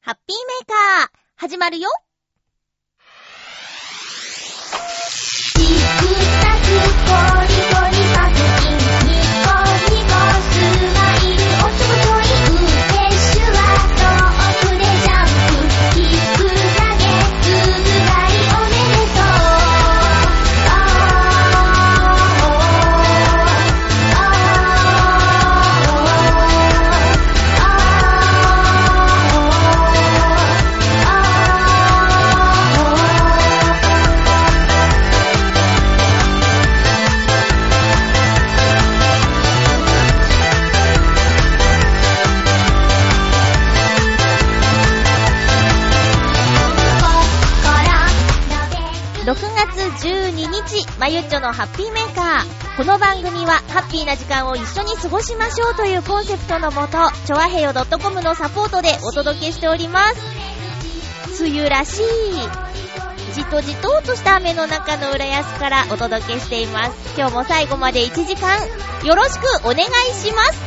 ハッピーメーカー、始まるよ。ゆっちょのハッピーメーカー。この番組は、ハッピーな時間を一緒に過ごしましょうというコンセプトのもと、ちょわへよ .com のサポートでお届けしております。梅雨らしい、じとじととした雨の中の浦安からお届けしています。今日も最後まで1時間、よろしくお願いします。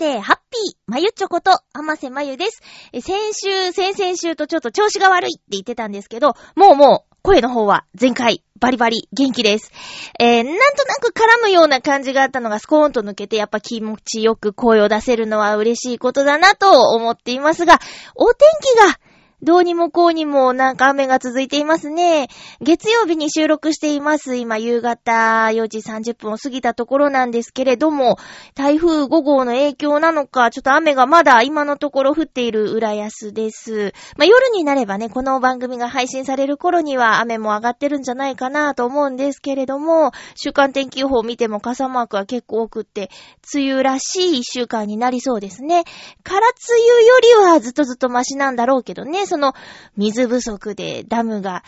して、ハッピー、まゆちょこと、あませまゆです。え先週、先々週とちょっと調子が悪いって言ってたんですけど、もうもう、声の方は全開、バリバリ、元気です。えー、なんとなく絡むような感じがあったのがスコーンと抜けて、やっぱ気持ちよく声を出せるのは嬉しいことだなと思っていますが、お天気が、どうにもこうにもなんか雨が続いていますね。月曜日に収録しています。今夕方4時30分を過ぎたところなんですけれども、台風5号の影響なのか、ちょっと雨がまだ今のところ降っている浦安です。まあ、夜になればね、この番組が配信される頃には雨も上がってるんじゃないかなと思うんですけれども、週間天気予報を見ても傘マークは結構多くって、梅雨らしい一週間になりそうですね。空梅雨よりはずっとずっとマシなんだろうけどね、その水不足でダムが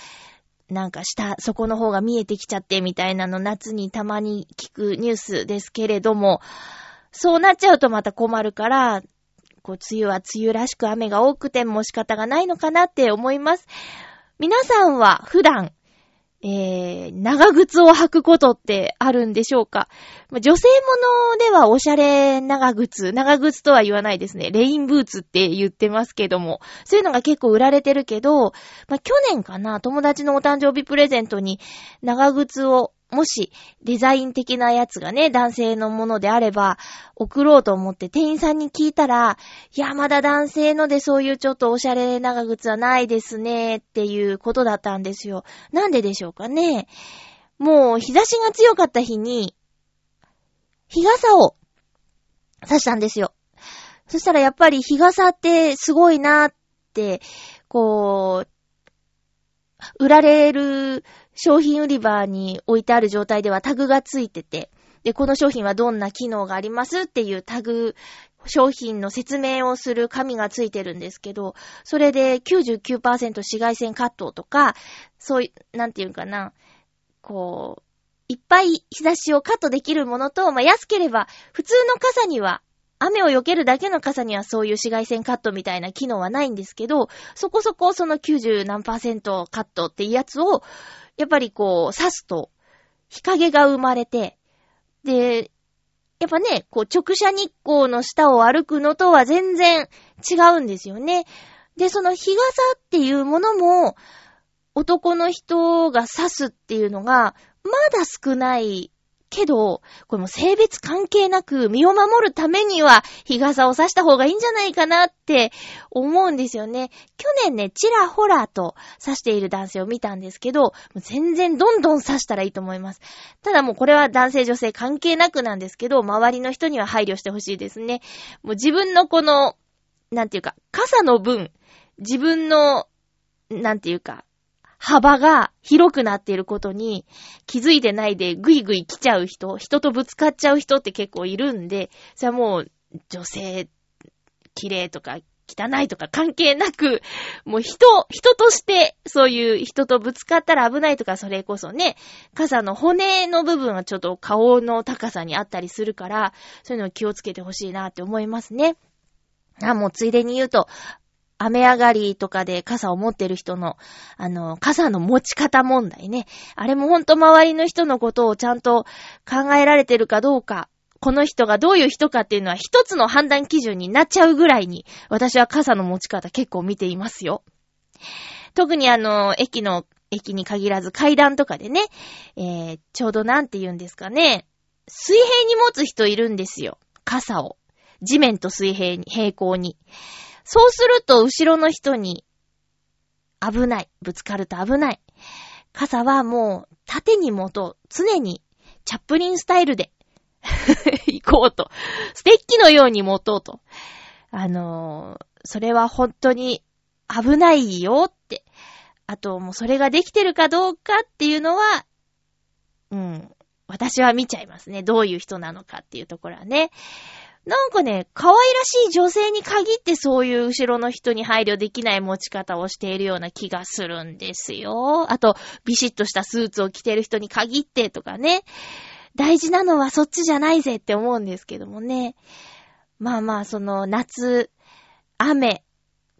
なんか下、そこの方が見えてきちゃってみたいなの夏にたまに聞くニュースですけれども、そうなっちゃうとまた困るから、こう、梅雨は梅雨らしく雨が多くても仕方がないのかなって思います。皆さんは普段、えー、長靴を履くことってあるんでしょうか？女性ものではおしゃれ長靴、長靴とは言わないですね。レインブーツって言ってますけども、そういうのが結構売られてるけど、まあ、去年かな、友達のお誕生日プレゼントに長靴をもし、デザイン的なやつがね、男性のものであれば、送ろうと思って店員さんに聞いたら、いや、まだ男性のでそういうちょっとおしゃれ長靴はないですね、っていうことだったんですよ。なんででしょうかね。もう、日差しが強かった日に、日傘を差したんですよ。そしたらやっぱり日傘ってすごいなって、こう、売られる商品売り場に置いてある状態ではタグがついてて、で、この商品はどんな機能がありますっていうタグ、商品の説明をする紙がついてるんですけど、それで99%紫外線カットとか、そういう、なんていうかな、こう、いっぱい日差しをカットできるものと、まあ、安ければ、普通の傘には、雨を避けるだけの傘にはそういう紫外線カットみたいな機能はないんですけど、そこそこその90何パーセントカットっていうやつを、やっぱりこう、刺すと、日陰が生まれて、で、やっぱね、こう直射日光の下を歩くのとは全然違うんですよね。で、その日傘っていうものも、男の人が刺すっていうのが、まだ少ないけど、これも性別関係なく身を守るためには日傘を差した方がいいんじゃないかなって思うんですよね。去年ね、ちらほらと差している男性を見たんですけど、全然どんどん差したらいいと思います。ただもうこれは男性女性関係なくなんですけど、周りの人には配慮してほしいですね。もう自分のこの、なんていうか、傘の分、自分の、なんていうか、幅が広くなっていることに気づいてないでぐいぐい来ちゃう人、人とぶつかっちゃう人って結構いるんで、それはもう女性、綺麗とか汚いとか関係なく、もう人、人としてそういう人とぶつかったら危ないとかそれこそね、傘の骨の部分はちょっと顔の高さにあったりするから、そういうのを気をつけてほしいなって思いますね。あ、もうついでに言うと、雨上がりとかで傘を持ってる人の、あの、傘の持ち方問題ね。あれもほんと周りの人のことをちゃんと考えられてるかどうか、この人がどういう人かっていうのは一つの判断基準になっちゃうぐらいに、私は傘の持ち方結構見ていますよ。特にあの、駅の、駅に限らず階段とかでね、えー、ちょうどなんて言うんですかね、水平に持つ人いるんですよ。傘を。地面と水平に、平行に。そうすると後ろの人に危ない。ぶつかると危ない。傘はもう縦に持とう。常にチャップリンスタイルで 行こうと。ステッキのように持とうと。あのー、それは本当に危ないよって。あと、もうそれができてるかどうかっていうのは、うん、私は見ちゃいますね。どういう人なのかっていうところはね。なんかね、可愛らしい女性に限ってそういう後ろの人に配慮できない持ち方をしているような気がするんですよ。あと、ビシッとしたスーツを着てる人に限ってとかね。大事なのはそっちじゃないぜって思うんですけどもね。まあまあ、その夏、雨、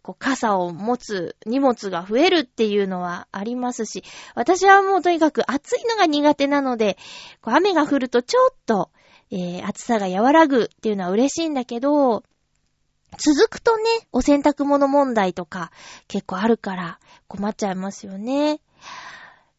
こう傘を持つ荷物が増えるっていうのはありますし、私はもうとにかく暑いのが苦手なので、こう雨が降るとちょっとえー、暑さが和らぐっていうのは嬉しいんだけど、続くとね、お洗濯物問題とか結構あるから困っちゃいますよね。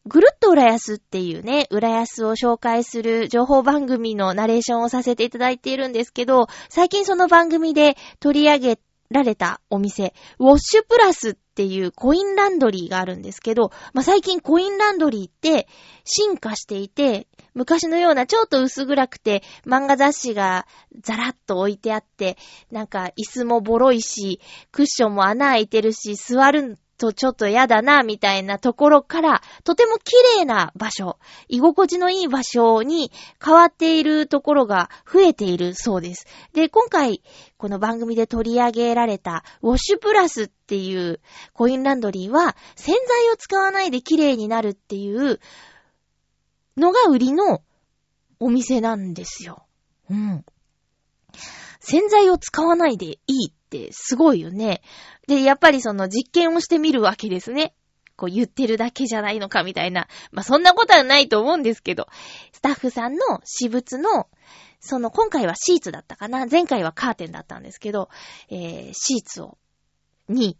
ぐるっと浦安っていうね、浦安を紹介する情報番組のナレーションをさせていただいているんですけど、最近その番組で取り上げられたお店、ウォッシュプラスっっていうコインランドリーがあるんですけど、まあ、最近コインランドリーって進化していて、昔のようなちょっと薄暗くて漫画雑誌がザラッと置いてあって、なんか椅子もボロいし、クッションも穴開いてるし、座るとちょっとやだな、みたいなところから、とても綺麗な場所、居心地のいい場所に変わっているところが増えているそうです。で、今回、この番組で取り上げられた、ウォッシュプラスっていうコインランドリーは、洗剤を使わないで綺麗になるっていうのが売りのお店なんですよ。うん。洗剤を使わないでいいってすごいよね。で、やっぱりその実験をしてみるわけですね。こう言ってるだけじゃないのかみたいな。まあ、そんなことはないと思うんですけど、スタッフさんの私物の、その今回はシーツだったかな前回はカーテンだったんですけど、えー、シーツを、に、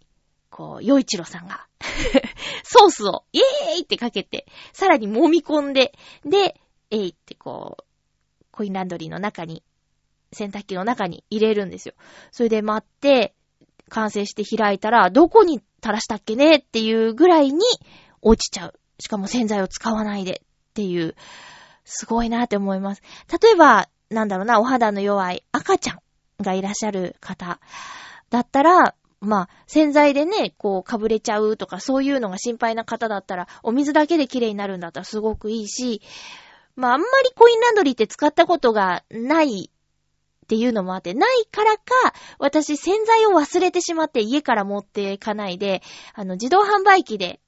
こう、洋一郎さんが ソースを、イエーイってかけて、さらに揉み込んで、で、えいってこう、コインランドリーの中に、洗濯機の中に入れるんですよ。それで待って、完成して開いたら、どこに垂らしたっけねっていうぐらいに落ちちゃう。しかも洗剤を使わないでっていう、すごいなって思います。例えば、なんだろうな、お肌の弱い赤ちゃんがいらっしゃる方だったら、まあ、洗剤でね、こう、かぶれちゃうとか、そういうのが心配な方だったら、お水だけで綺麗になるんだったらすごくいいし、まあ、あんまりコインランドリーって使ったことがないっていうのもあって、ないからか、私洗剤を忘れてしまって家から持っていかないで、あの、自動販売機で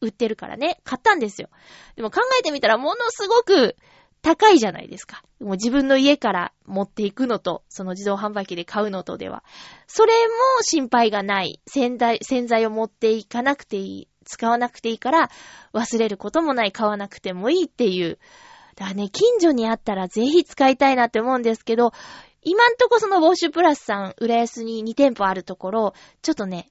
売ってるからね、買ったんですよ。でも考えてみたらものすごく高いじゃないですか。もう自分の家から持っていくのと、その自動販売機で買うのとでは。それも心配がない。洗剤、洗剤を持っていかなくていい。使わなくていいから、忘れることもない、買わなくてもいいっていう、だからね、近所にあったらぜひ使いたいなって思うんですけど、今んとこそのウォッシュプラスさん、浦安に2店舗あるところ、ちょっとね、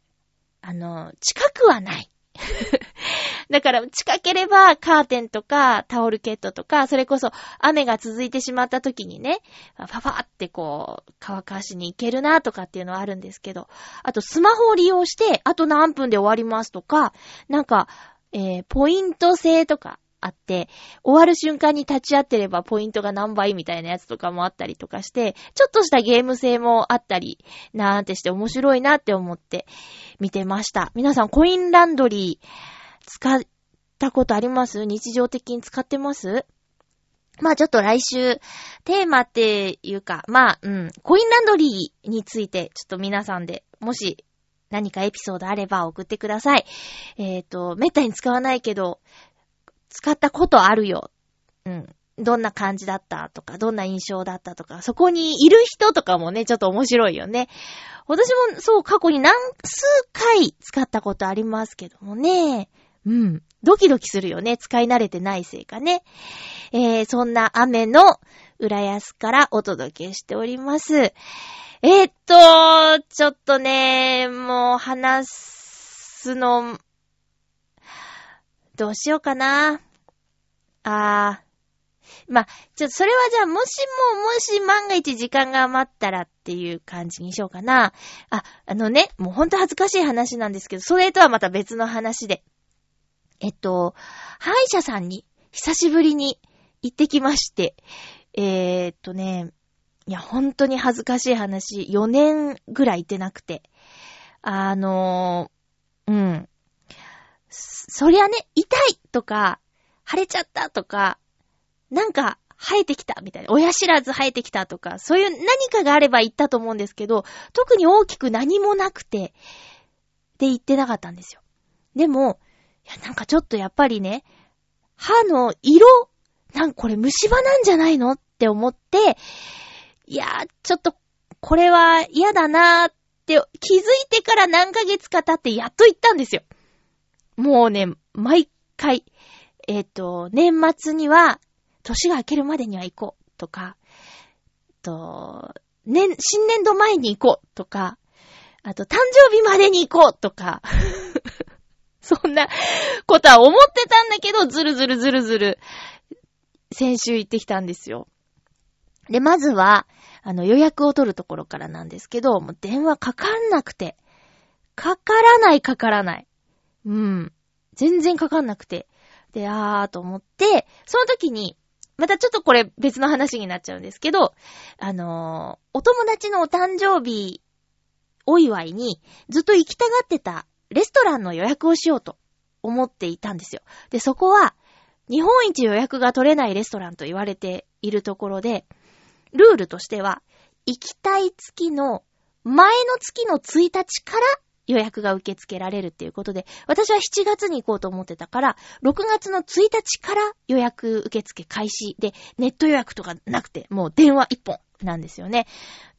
あの、近くはない。だから近ければカーテンとかタオルケットとか、それこそ雨が続いてしまった時にね、ファファってこう乾かしに行けるなとかっていうのはあるんですけど、あとスマホを利用して、あと何分で終わりますとか、なんか、えー、ポイント制とか、あって、終わる瞬間に立ち会ってればポイントが何倍みたいなやつとかもあったりとかして、ちょっとしたゲーム性もあったり、なんてして面白いなって思って見てました。皆さんコインランドリー使ったことあります？日常的に使ってます？まあちょっと来週、テーマっていうか、まあ、うん、コインランドリーについて、ちょっと皆さんで、もし何かエピソードあれば送ってください。えっ、ー、と、めったに使わないけど、使ったことあるよ。うん。どんな感じだったとか、どんな印象だったとか、そこにいる人とかもね、ちょっと面白いよね。私もそう、過去に何数回使ったことありますけどもね。うん。ドキドキするよね。使い慣れてないせいかね。えー、そんな雨の浦安からお届けしております。えー、っと、ちょっとね、もう話すの、どうしようかな。あー。ま、ちょそれはじゃあ、もしも、もし万が一時間が余ったらっていう感じにしようかな。あ、あのね、もうほんと恥ずかしい話なんですけど、それとはまた別の話で。えっと、歯医者さんに久しぶりに行ってきまして、えー、っとね、いや、本当に恥ずかしい話、4年ぐらい行ってなくて。あのー、うん。そりゃね、痛いとか、腫れちゃったとか、なんか生えてきたみたいな、親知らず生えてきたとか、そういう何かがあれば言ったと思うんですけど、特に大きく何もなくて、で言ってなかったんですよ。でも、いや、なんかちょっとやっぱりね、歯の色、なんかこれ虫歯なんじゃないのって思って、いやーちょっと、これは嫌だなーって気づいてから何ヶ月か経ってやっと言ったんですよ。もうね、毎回、えっ、ー、と、年末には、年が明けるまでには行こうとか、と、年、新年度前に行こうとか、あと、誕生日までに行こうとか、そんなことは思ってたんだけど、ずるずるずるずる、先週行ってきたんですよ。で、まずは、あの、予約を取るところからなんですけど、もう電話かかんなくて、かからないかからない。うん。全然かかんなくて。で、あーと思って、その時に、またちょっとこれ別の話になっちゃうんですけど、あのー、お友達のお誕生日お祝いにずっと行きたがってたレストランの予約をしようと思っていたんですよ。で、そこは日本一予約が取れないレストランと言われているところで、ルールとしては、行きたい月の前の月の1日から予約が受け付けられるっていうことで、私は7月に行こうと思ってたから、6月の1日から予約受付開始で、ネット予約とかなくて、もう電話1本なんですよね。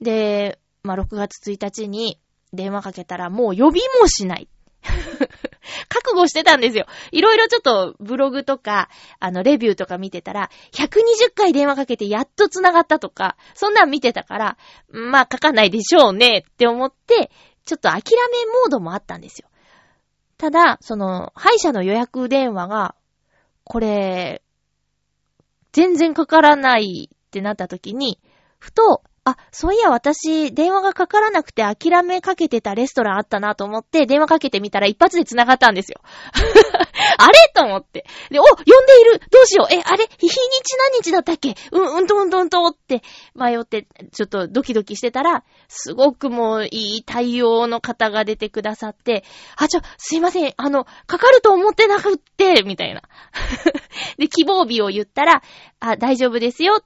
で、まあ、6月1日に電話かけたらもう呼びもしない。覚悟してたんですよ。いろいろちょっとブログとか、あの、レビューとか見てたら、120回電話かけてやっと繋がったとか、そんなん見てたから、まあ、かかないでしょうねって思って、ちょっと諦めモードもあったんですよ。ただ、その、歯医者の予約電話が、これ、全然かからないってなった時に、ふと、あ、そういや私、電話がかからなくて諦めかけてたレストランあったなと思って、電話かけてみたら一発で繋がったんですよ。あれと思って。で、お、呼んでいるどうしようえ、あれ日にち何日だったっけ？うん、うんとうんとうんとって迷って、ちょっとドキドキしてたら、すごくもういい対応の方が出てくださって、あ、ちょ、すいません、あの、かかると思ってなくって、みたいな。で、希望日を言ったら、あ、大丈夫ですよっ、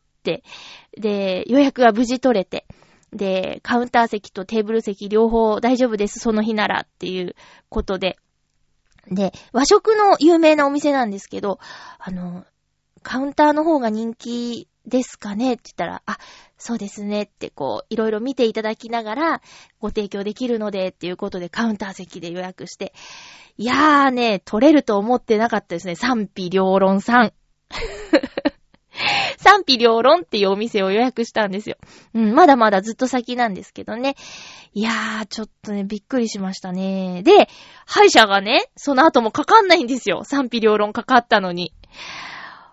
で、予約が無事取れて、で、カウンター席とテーブル席両方大丈夫です、その日ならっていうことで。で、和食の有名なお店なんですけど、あの、カウンターの方が人気ですかね？って言ったら、あ、そうですねってこう、いろいろ見ていただきながら、ご提供できるのでっていうことでカウンター席で予約して、いやーね、取れると思ってなかったですね。賛否両論さん。賛否両論っていうお店を予約したんですよ。うん、まだまだずっと先なんですけどね。いやー、ちょっとね、びっくりしましたね。で、歯医者がね、その後もかかんないんですよ。賛否両論かかったのに。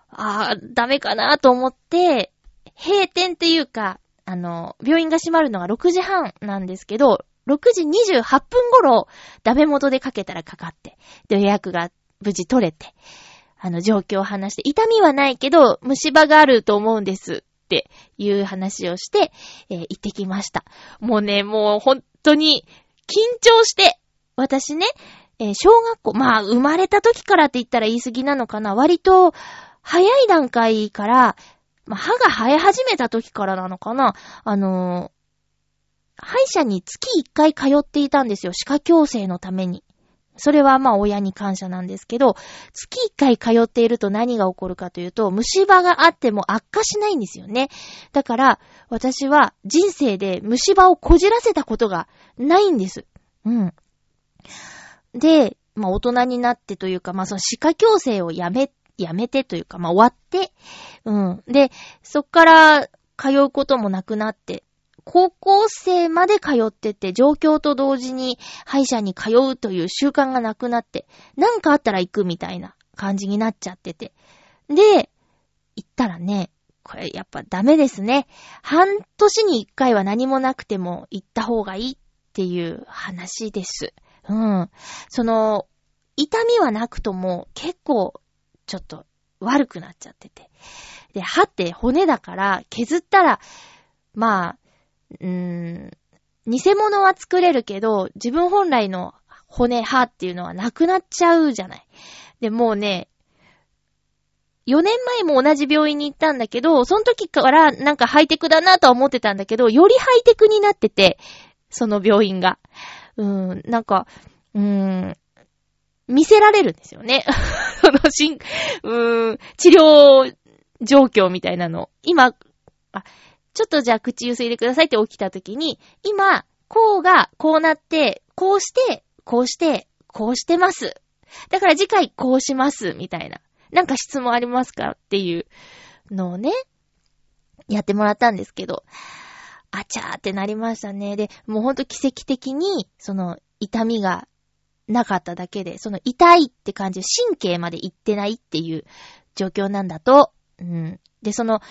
あー、ダメかなと思って、閉店っていうか、あの、病院が閉まるのが6時半なんですけど、6時28分頃、ダメ元でかけたらかかって、で、予約が無事取れて、あの、状況を話して、痛みはないけど、虫歯があると思うんですっていう話をして、えー、行ってきました。もうね、もう本当に緊張して、私ね、えー、小学校、まあ、生まれた時からって言ったら言い過ぎなのかな。割と、早い段階から、まあ、歯が生え始めた時からなのかな。あのー、歯医者に月1回通っていたんですよ。歯科矯正のために。それはまあ親に感謝なんですけど、月1回通っていると何が起こるかというと、虫歯があっても悪化しないんですよね。だから、私は人生で虫歯をこじらせたことがないんです。うん。で、まあ大人になってというか、まあその歯科矯正をやめ、やめてというか、まあ終わって、うん。で、そっから通うこともなくなって、高校生まで通ってて、状況と同時に歯医者に通うという習慣がなくなって、なんかあったら行くみたいな感じになっちゃってて。で、行ったらね、これやっぱダメですね。半年に一回は何もなくても行った方がいいっていう話です。うん。その、痛みはなくとも結構ちょっと悪くなっちゃってて。で、歯って骨だから削ったら、まあ、うーん、偽物は作れるけど、自分本来の骨、歯っていうのはなくなっちゃうじゃない。で、もうね、4年前も同じ病院に行ったんだけど、その時からなんかハイテクだなとは思ってたんだけど、よりハイテクになってて、その病院が。うーん、なんか、うーん、見せられるんですよね。その、しん、うーん、治療状況みたいなの。今、あ、ちょっとじゃあ口ゆすいでくださいって起きた時に、今、こうがこうなって、こうして、こうして、こうしてます。だから次回こうします、みたいな。なんか質問ありますかっていうのをね、やってもらったんですけど、あちゃーってなりましたね。で、もうほんと奇跡的に、その、痛みがなかっただけで、その痛いって感じ、神経まで行ってないっていう状況なんだと。うん。で、その、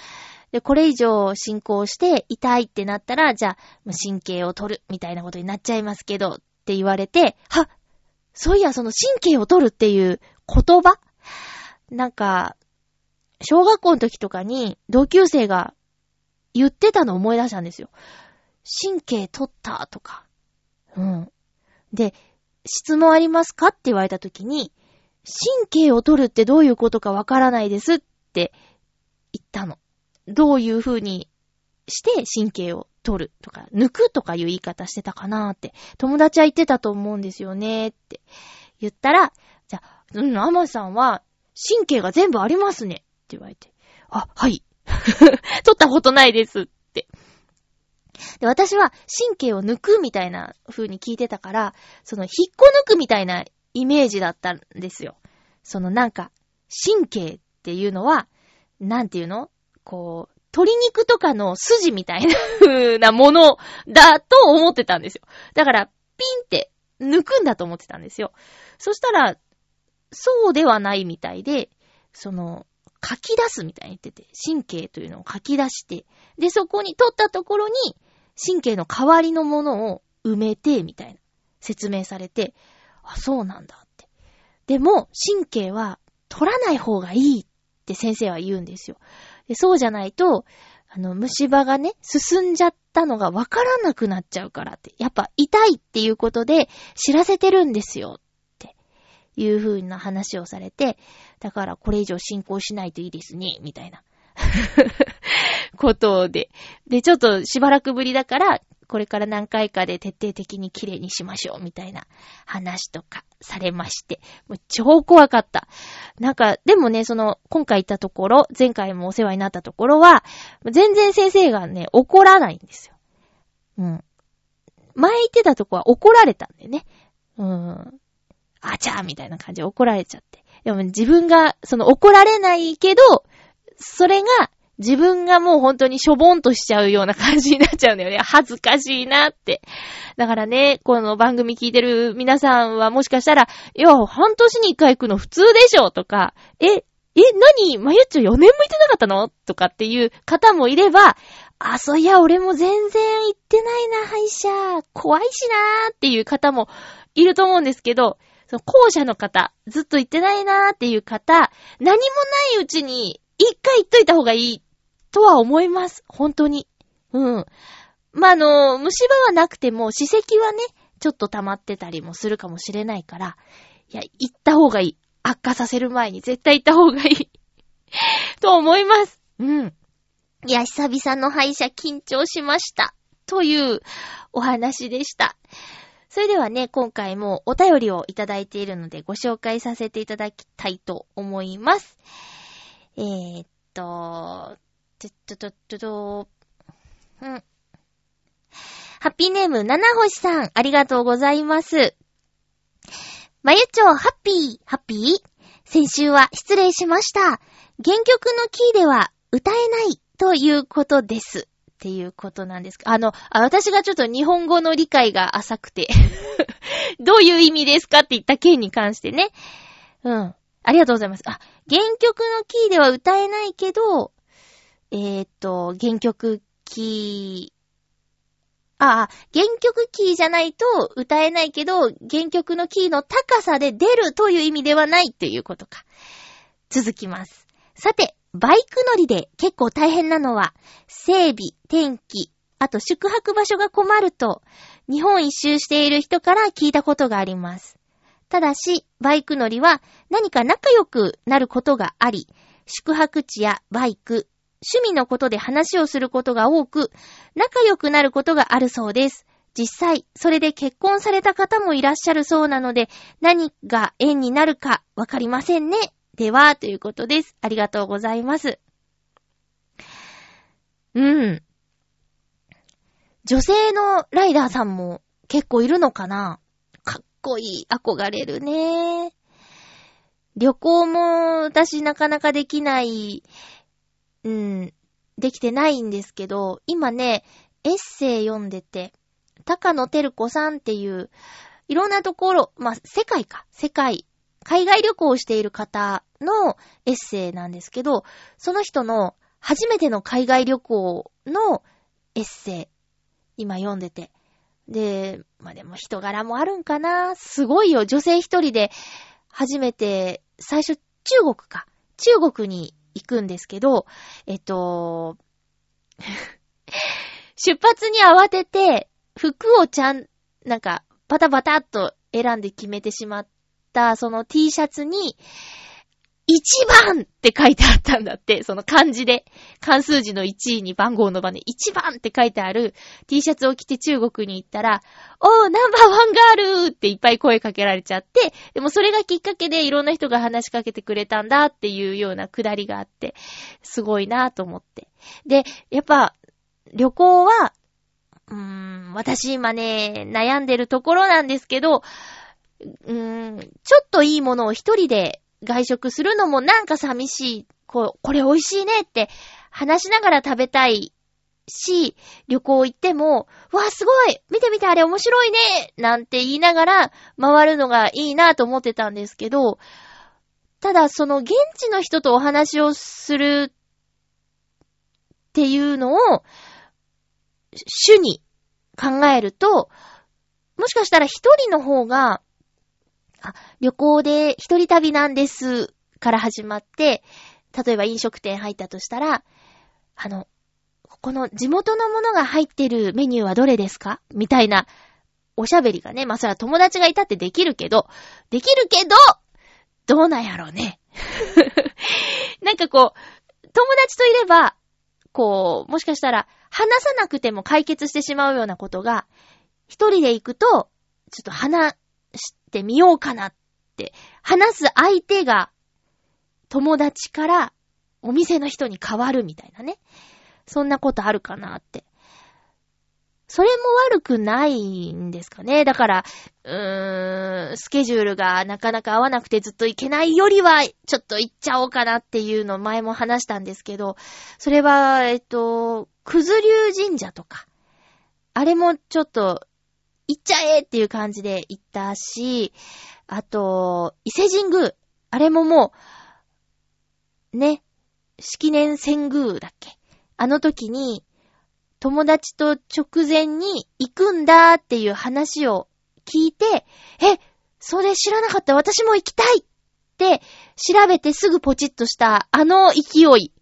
で、これ以上進行して痛いってなったら、じゃあ、神経を取るみたいなことになっちゃいますけど、って言われて、はそういや、その神経を取るっていう言葉？なんか、小学校の時とかに同級生が言ってたのを思い出したんですよ。神経取ったとか。うん。で、質問ありますかって言われた時に、神経を取るってどういうことかわからないですって言ったの。どういう風にして神経を取るとか、抜くとかいう言い方してたかなーって、友達は言ってたと思うんですよねーって言ったら、じゃあ、うん、アマさんは神経が全部ありますねって言われて、あ、はい。取ったことないですって。で、私は神経を抜くみたいな風に聞いてたから、その引っこ抜くみたいなイメージだったんですよ。そのなんか、神経っていうのは、なんていうの？こう、鶏肉とかの筋みたいな風なものだと思ってたんですよ。だから、ピンって抜くんだと思ってたんですよ。そしたら、そうではないみたいで、その、書き出すみたいに言ってて、神経というのを書き出して、で、そこに取ったところに、神経の代わりのものを埋めて、みたいな、説明されて、あ、そうなんだって。でも、神経は取らない方がいいって先生は言うんですよ。でそうじゃないと、あの、虫歯がね、進んじゃったのがわからなくなっちゃうからって。やっぱ痛いっていうことで知らせてるんですよっていう風な話をされて、だからこれ以上進行しないといいですね、みたいな ことで。で、ちょっとしばらくぶりだから、これから何回かで徹底的に綺麗にしましょう、みたいな話とかされまして。もう超怖かった。なんか、でもね、その、今回行ったところ、前回もお世話になったところは、全然先生がね、怒らないんですよ。うん。前行ってたとこは怒られたんでね。うん。あちゃーみたいな感じで怒られちゃって。でも自分が、その怒られないけど、それが、自分がもう本当にしょぼんとしちゃうような感じになっちゃうんだよね。恥ずかしいなって。だからね、この番組聞いてる皆さんはもしかしたら、いや、半年に一回行くの普通でしょとか、え、え、何まゆっちょ4年も行ってなかったのとかっていう方もいれば、あ、そういや、俺も全然行ってないな、歯医者。怖いしなーっていう方もいると思うんですけど、その後者の方、ずっと行ってないなーっていう方、何もないうちに一回行っといた方がいいとは思います。本当に。うん。まあ、あの、虫歯はなくても、歯石はね、ちょっと溜まってたりもするかもしれないから、いや、行った方がいい。悪化させる前に絶対行った方がいい。と思います。うん。いや、久々の歯医者緊張しました。というお話でした。それではね、今回もお便りをいただいているのでご紹介させていただきたいと思います。えー、っと、ちょっととっとと、うん。ハッピーネーム、七星さん、ありがとうございます。まゆちょ、ハッピー、ハッピー先週は失礼しました。原曲のキーでは歌えないということです。っていうことなんですか。あの、あ私がちょっと日本語の理解が浅くて、どういう意味ですかって言った件に関してね。うん。ありがとうございます。あ、原曲のキーでは歌えないけど、えーっと、原曲キー、ああ、原曲キーじゃないと歌えないけど、原曲のキーの高さで出るという意味ではないっていうことか。続きます。さて、バイク乗りで結構大変なのは、整備、天気、あと宿泊場所が困ると、日本一周している人から聞いたことがあります。ただし、バイク乗りは何か仲良くなることがあり、宿泊地やバイク、趣味のことで話をすることが多く、仲良くなることがあるそうです。実際、それで結婚された方もいらっしゃるそうなので、何が縁になるかわかりませんね。では、ということです。ありがとうございます。うん。女性のライダーさんも結構いるのかなかっこいい。憧れるね。旅行も私なかなかできない、うん、できてないんですけど、今ね、エッセイ読んでて、高野照子さんっていう、いろんなところ、まあ、世界か、世界、海外旅行をしている方のエッセイなんですけど、その人の初めての海外旅行のエッセイ、今読んでて。で、まあ、でも人柄もあるんかなすごいよ。女性一人で初めて、最初中国か。中国に行くんですけど、えっと、出発に慌てて、服をちゃん、なんか、バタバタっと選んで決めてしまった、その T シャツに、1番って書いてあったんだって、その漢字で。関数字の1位に番号の番で1番って書いてある T シャツを着て中国に行ったら、おー、ナンバーワンガールっていっぱい声かけられちゃって、でもそれがきっかけでいろんな人が話しかけてくれたんだっていうようなくだりがあって、すごいなと思って。で、やっぱ、旅行は、うーん、私今ね、悩んでるところなんですけど、うーん、ちょっといいものを一人で外食するのもなんか寂しい。こう、これ美味しいねって話しながら食べたいし、旅行行っても、わあ、すごい見てみてあれ面白いねなんて言いながら回るのがいいなと思ってたんですけど、ただその現地の人とお話をするっていうのを主に考えると、もしかしたら一人の方が、あ、旅行で一人旅なんですから始まって、例えば飲食店入ったとしたら、あの、この地元のものが入ってるメニューはどれですか？みたいなおしゃべりがね、まあそれは友達がいたってできるけど、できるけど、どうなんやろうね。なんかこう、友達といれば、こう、もしかしたら話さなくても解決してしまうようなことが、一人で行くと、ちょっと話してみようかなって、話す相手が友達からお店の人に変わるみたいなね。そんなことあるかなって。それも悪くないんですかね。だから、うーん、スケジュールがなかなか合わなくてずっと行けないよりは、ちょっと行っちゃおうかなっていうの前も話したんですけど、それは、えっと、くず流神社とか、あれもちょっと、行っちゃえっていう感じで行ったし、あと、伊勢神宮。あれももう、ね、式年遷宮だっけあの時に、友達と直前に行くんだっていう話を聞いて、え、それ知らなかった私も行きたいって調べてすぐポチッとしたあの勢い。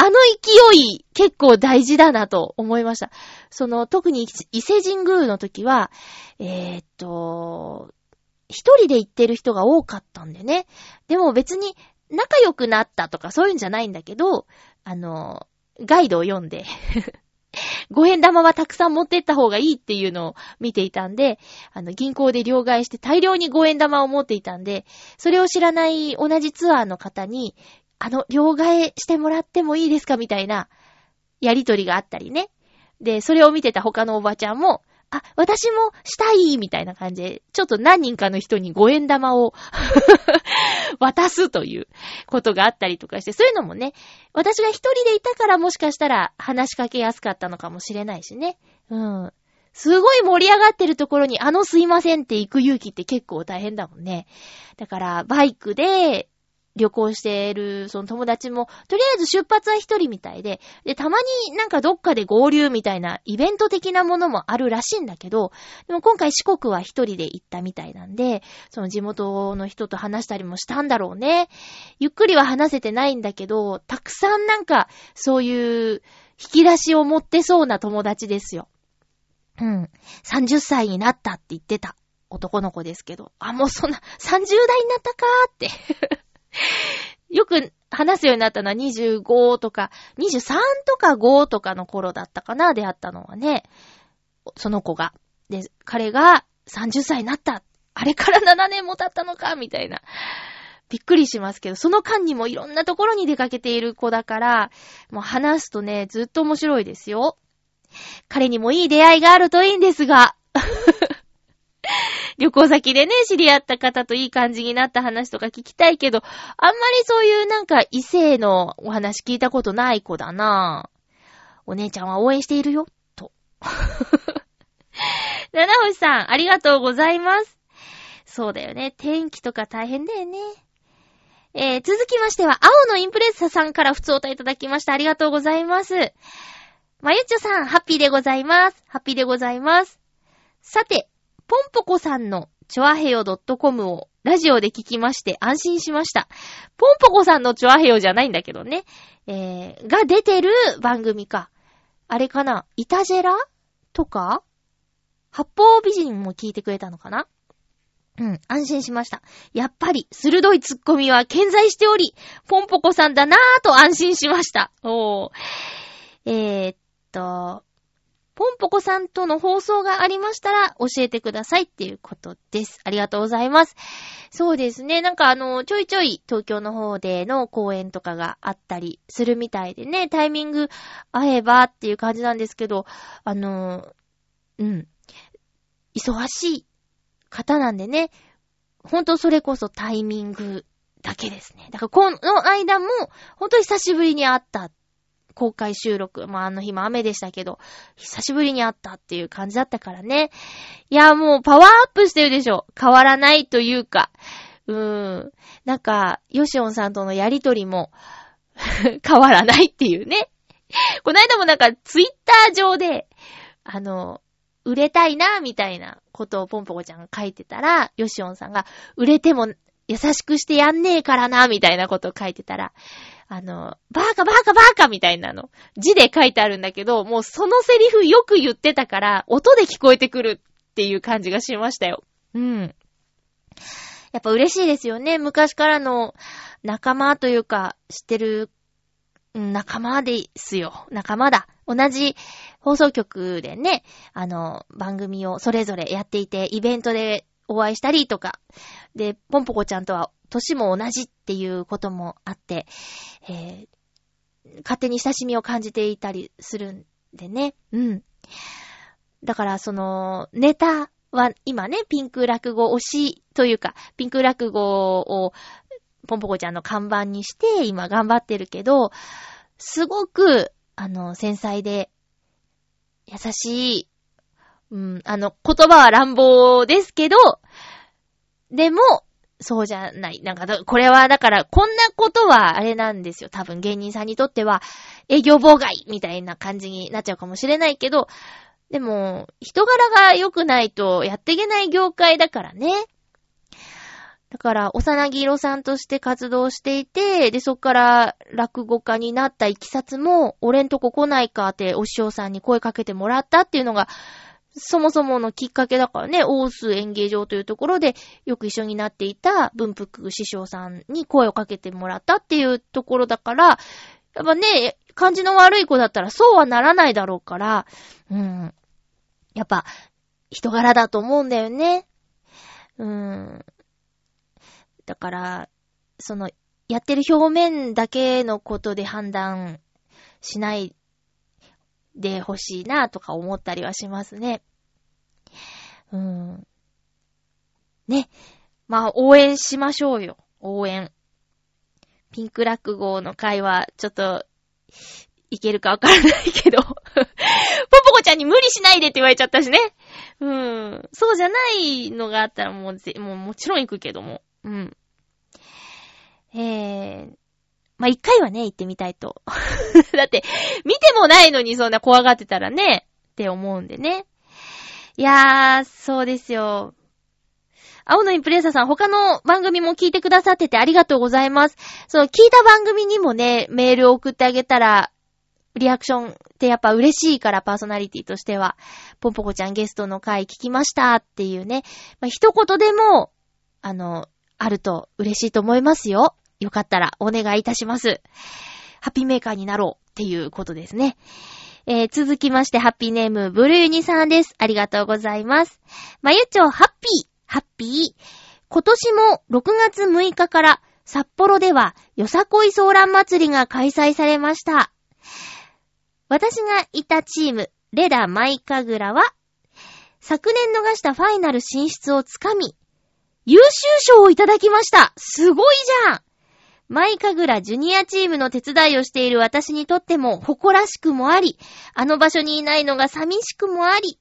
あの勢い結構大事だなと思いました。その特に伊勢神宮の時は、えー、っと、一人で行ってる人が多かったんでね。でも別に仲良くなったとかそういうんじゃないんだけど、あの、ガイドを読んで 五円玉はたくさん持ってった方がいいっていうのを見ていたんで、あの、銀行で両替して大量に五円玉を持っていたんで、それを知らない同じツアーの方に、あの、両替してもらってもいいですか？みたいな、やりとりがあったりね。で、それを見てた他のおばちゃんも、あ、私もしたいみたいな感じで、ちょっと何人かの人に五円玉を 渡すということがあったりとかして、そういうのもね、私が一人でいたからもしかしたら話しかけやすかったのかもしれないしね。うん。すごい盛り上がってるところにあのすいませんって行く勇気って結構大変だもんね。だから、バイクで旅行している、その友達も、とりあえず出発は一人みたいで、で、たまになんかどっかで合流みたいなイベント的なものもあるらしいんだけど、でも今回四国は一人で行ったみたいなんで、その地元の人と話したりもしたんだろうね。ゆっくりは話せてないんだけど、たくさんなんか、そういう引き出しを持ってそうな友達ですよ。うん。30歳になったって言ってた男の子ですけど、あ、もうそんな、30代になったかーって よく話すようになったのは25とか、23とか5とかの頃だったかな、出会ったのはね。その子が。で、彼が30歳になった。あれから7年も経ったのか、みたいな。びっくりしますけど、その間にもいろんなところに出かけている子だから、もう話すとね、ずっと面白いですよ。彼にもいい出会いがあるといいんですが。旅行先でね、知り合った方といい感じになった話とか聞きたいけど、あんまりそういうなんか異性のお話聞いたことない子だなお姉ちゃんは応援しているよ、と。七星さん、ありがとうございます。そうだよね。天気とか大変だよね。えー、続きましては、青のインプレッサさんから普通お歌いただきました。ありがとうございます。まゆちょさん、ハッピーでございます。ハッピーでございます。さて、ポンポコさんのチョアヘヨ .com をラジオで聞きまして安心しました。ポンポコさんのチョアヘヨじゃないんだけどね。えー、が出てる番組か。あれかな？イタジェラ？とか？八方美人も聞いてくれたのかな？うん、安心しました。やっぱり、鋭いツッコミは健在しており、ポンポコさんだなぁと安心しました。おー。えー、っと、ポンポコさんとの放送がありましたら教えてくださいっていうことです。ありがとうございます。そうですね。なんかあの、ちょいちょい東京の方での公演とかがあったりするみたいでね、タイミング合えばっていう感じなんですけど、あの、うん。忙しい方なんでね、ほんとそれこそタイミングだけですね。だからこの間も、ほんと久しぶりに会った公開収録。まあ、あの日も雨でしたけど、久しぶりに会ったっていう感じだったからね。いや、もうパワーアップしてるでしょ。変わらないというか。うーん。なんか、ヨシオンさんとのやりとりも 変わらないっていうね。この間もなんか、ツイッター上で、あの、売れたいな、みたいなことをポンポコちゃんが書いてたら、ヨシオンさんが、売れても優しくしてやんねえからな、みたいなことを書いてたら、あの、バーカバーカバーカみたいなの、字で書いてあるんだけど、もうそのセリフよく言ってたから、音で聞こえてくるっていう感じがしましたよ。うん。やっぱ嬉しいですよね。昔からの仲間というか、知ってる、仲間ですよ。仲間だ。同じ放送局でね、あの、番組をそれぞれやっていて、イベントでお会いしたりとか、で、ポンポコちゃんとは歳も同じっていうこともあって、えー、勝手に親しみを感じていたりするんでね。うん。だからその、ネタは今ね、ピンク落語推しというか、ピンク落語をポンポコちゃんの看板にして今頑張ってるけど、すごく、あの、繊細で、優しい、うん、あの、言葉は乱暴ですけど、でも、そうじゃない。なんか、これはだから、こんなことはあれなんですよ。多分芸人さんにとっては、営業妨害みたいな感じになっちゃうかもしれないけど、でも、人柄が良くないとやっていけない業界だからね。だから、幼木色さんとして活動していて、で、そっから落語家になったいきさつも、俺んとこ来ないかってお師匠さんに声かけてもらったっていうのが、そもそものきっかけだからね、大須演芸場というところでよく一緒になっていた文福師匠さんに声をかけてもらったっていうところだから、やっぱね、感じの悪い子だったらそうはならないだろうから、うん。やっぱ、人柄だと思うんだよね。うん。だから、その、やってる表面だけのことで判断しないでほしいなとか思ったりはしますね。うん。ね。まあ、応援しましょうよ。応援。ピンク落語の会は、ちょっと、いけるかわからないけど。ポポコちゃんに無理しないでって言われちゃったしね。うん。そうじゃないのがあったらもうぜ、もうもちろん行くけども。うん。えー、まあ、一回はね、行ってみたいと。だって、見てもないのにそんな怖がってたらね、って思うんでね。いやー、そうですよ。青のインプレッサーさん、他の番組も聞いてくださっててありがとうございます。そう、聞いた番組にもね、メールを送ってあげたら、リアクションってやっぱ嬉しいから、パーソナリティとしては。ポンポコちゃんゲストの回聞きましたっていうね。まあ、一言でも、あの、あると嬉しいと思いますよ。よかったらお願いいたします。ハッピーメーカーになろうっていうことですね。えー、続きまして、ハッピーネーム、ブルーニさんです。ありがとうございます。まゆちょ、ハッピー、ハッピー。今年も6月6日から札幌ではよさこいソーラン祭りが開催されました。私がいたチーム、レダ・マイカグラは、昨年逃したファイナル進出をつかみ、優秀賞をいただきましたすごいじゃんマイカグラジュニアチームの手伝いをしている私にとっても誇らしくもあり、あの場所にいないのが寂しくもあり、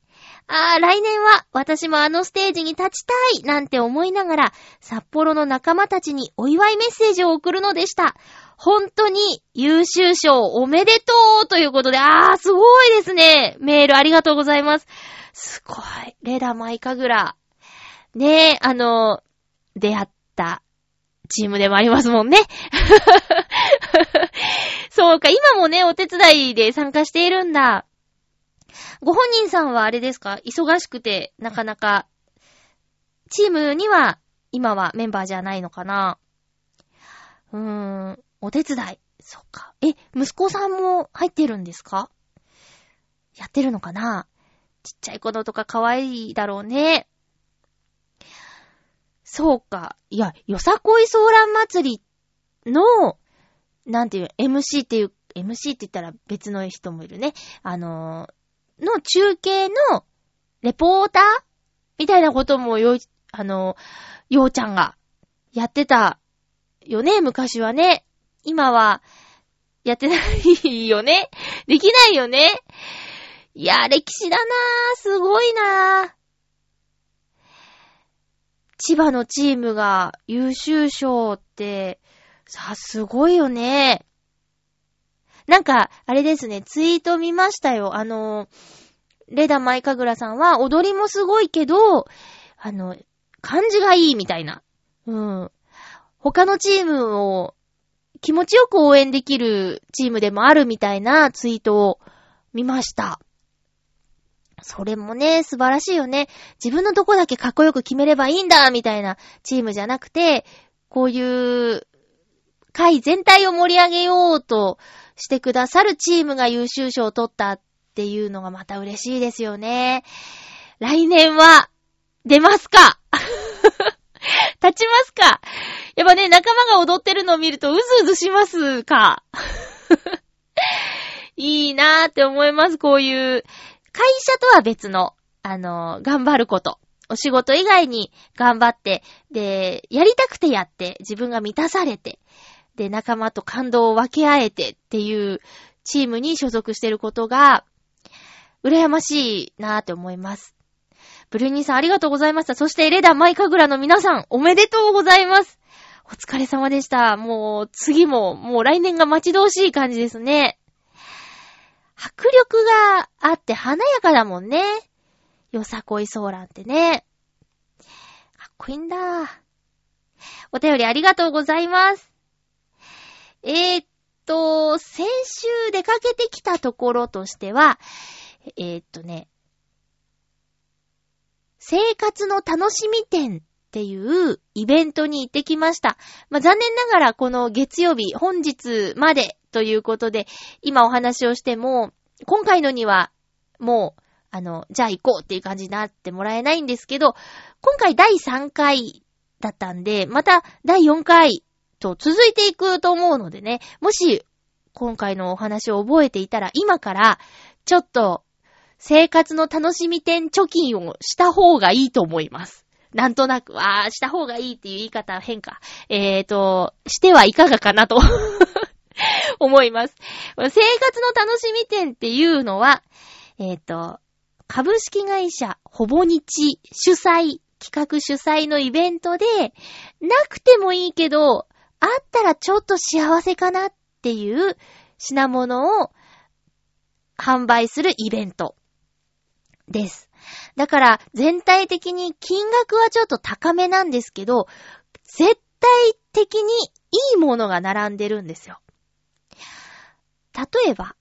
ああ、来年は私もあのステージに立ちたいなんて思いながら、札幌の仲間たちにお祝いメッセージを送るのでした。本当に優秀賞おめでとうということで、あー、すごいですね。メールありがとうございます。すごい。レダマイカグラ。ねえ、あの、出会ったチームでもありますもんね。そうか、今もね、お手伝いで参加しているんだ。ご本人さんはあれですか？忙しくて、なかなか、チームには、今はメンバーじゃないのかな？うーん、お手伝い。そっか。え、息子さんも入ってるんですか？やってるのかな？ちっちゃい子のとか可愛いだろうね。そうか。いや、よさこいソーラン祭りの、なんていう、MC っていう、MC って言ったら別の人もいるね。あのー、の中継のレポーターみたいなこともよ、あのー、ようちゃんがやってたよね、昔はね。今は、やってないよね。できないよね。いや、歴史だなぁ。すごいなぁ。千葉のチームが優秀賞って、さ、すごいよね。なんか、あれですね、ツイート見ましたよ。あの、レダ・マイカグラさんは踊りもすごいけど、あの、感じがいいみたいな。うん。他のチームを気持ちよく応援できるチームでもあるみたいなツイートを見ました。それもね、素晴らしいよね。自分のとこだけかっこよく決めればいいんだみたいなチームじゃなくて、こういう会全体を盛り上げようとしてくださるチームが優秀賞を取ったっていうのがまた嬉しいですよね。来年は出ますか？立ちますか？やっぱね、仲間が踊ってるのを見るとうずうずしますか？いいなーって思います、こういう会社とは別の、あの、頑張ること。お仕事以外に頑張って、で、やりたくてやって、自分が満たされて、で、仲間と感動を分け合えてっていうチームに所属してることが、羨ましいなーって思います。ブルーニーさんありがとうございました。そしてレダーマイカグラの皆さん、おめでとうございます。お疲れ様でした。もう、次も、もう来年が待ち遠しい感じですね。迫力があって華やかだもんね。よさこいソーランってね。かっこいいんだ。お便りありがとうございます。えー、っと、先週出かけてきたところとしては、えー、っとね、生活の楽しみ店っていうイベントに行ってきました。まあ、残念ながらこの月曜日、本日までということで、今お話をしても、今回のにはもう、あの、じゃあ行こうっていう感じになってもらえないんですけど、今回第3回だったんで、また第4回と続いていくと思うのでね、もし今回のお話を覚えていたら、今からちょっと生活の楽しみ点貯金をした方がいいと思います。なんとなく、あー、した方がいいっていう言い方変か。えーと、してはいかがかなと 思います。生活の楽しみ点っていうのは、えーと、株式会社ほぼ日主催、企画主催のイベントで、なくてもいいけど、あったらちょっと幸せかなっていう品物を販売するイベントです。だから、全体的に金額はちょっと高めなんですけど、絶対的にいいものが並んでるんですよ。例えば、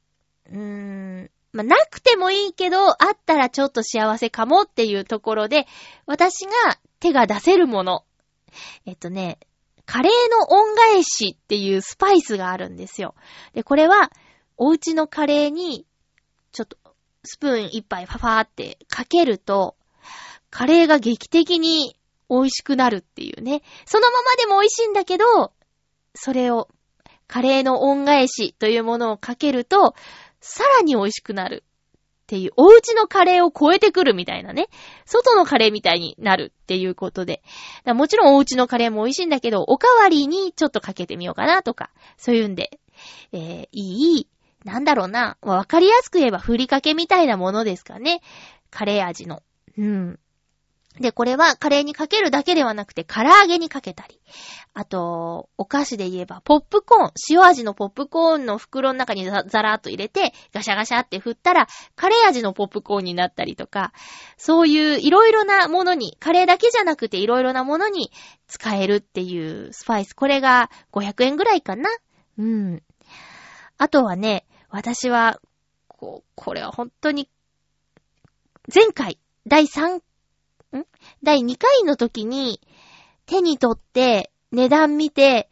うーん、まあ、なくてもいいけど、あったらちょっと幸せかもっていうところで、私が手が出せるもの。えっとね、カレーの恩返しっていうスパイスがあるんですよ。で、これは、お家のカレーに、ちょっとスプーン一杯ファファーってかけると、カレーが劇的に美味しくなるっていうね。そのままでも美味しいんだけど、それを、カレーの恩返しというものをかけると、さらに美味しくなるっていう、お家のカレーを超えてくるみたいなね。外のカレーみたいになるっていうことで。もちろんお家のカレーも美味しいんだけど、おかわりにちょっとかけてみようかなとか、そういうんで、えー、いいなんだろうな。わかりやすく言えばふりかけみたいなものですかね。カレー味の。うん。で、これはカレーにかけるだけではなくて、唐揚げにかけたり。あと、お菓子で言えば、ポップコーン、塩味のポップコーンの袋の中にザザラーっと入れて、ガシャガシャって振ったら、カレー味のポップコーンになったりとか、そういういろいろなものに、カレーだけじゃなくていろいろなものに使えるっていうスパイス。これが500円ぐらいかな。うん。あとはね、私は、こう、これは本当に、前回、第3、ん？第2回の時に、手に取って、値段見て、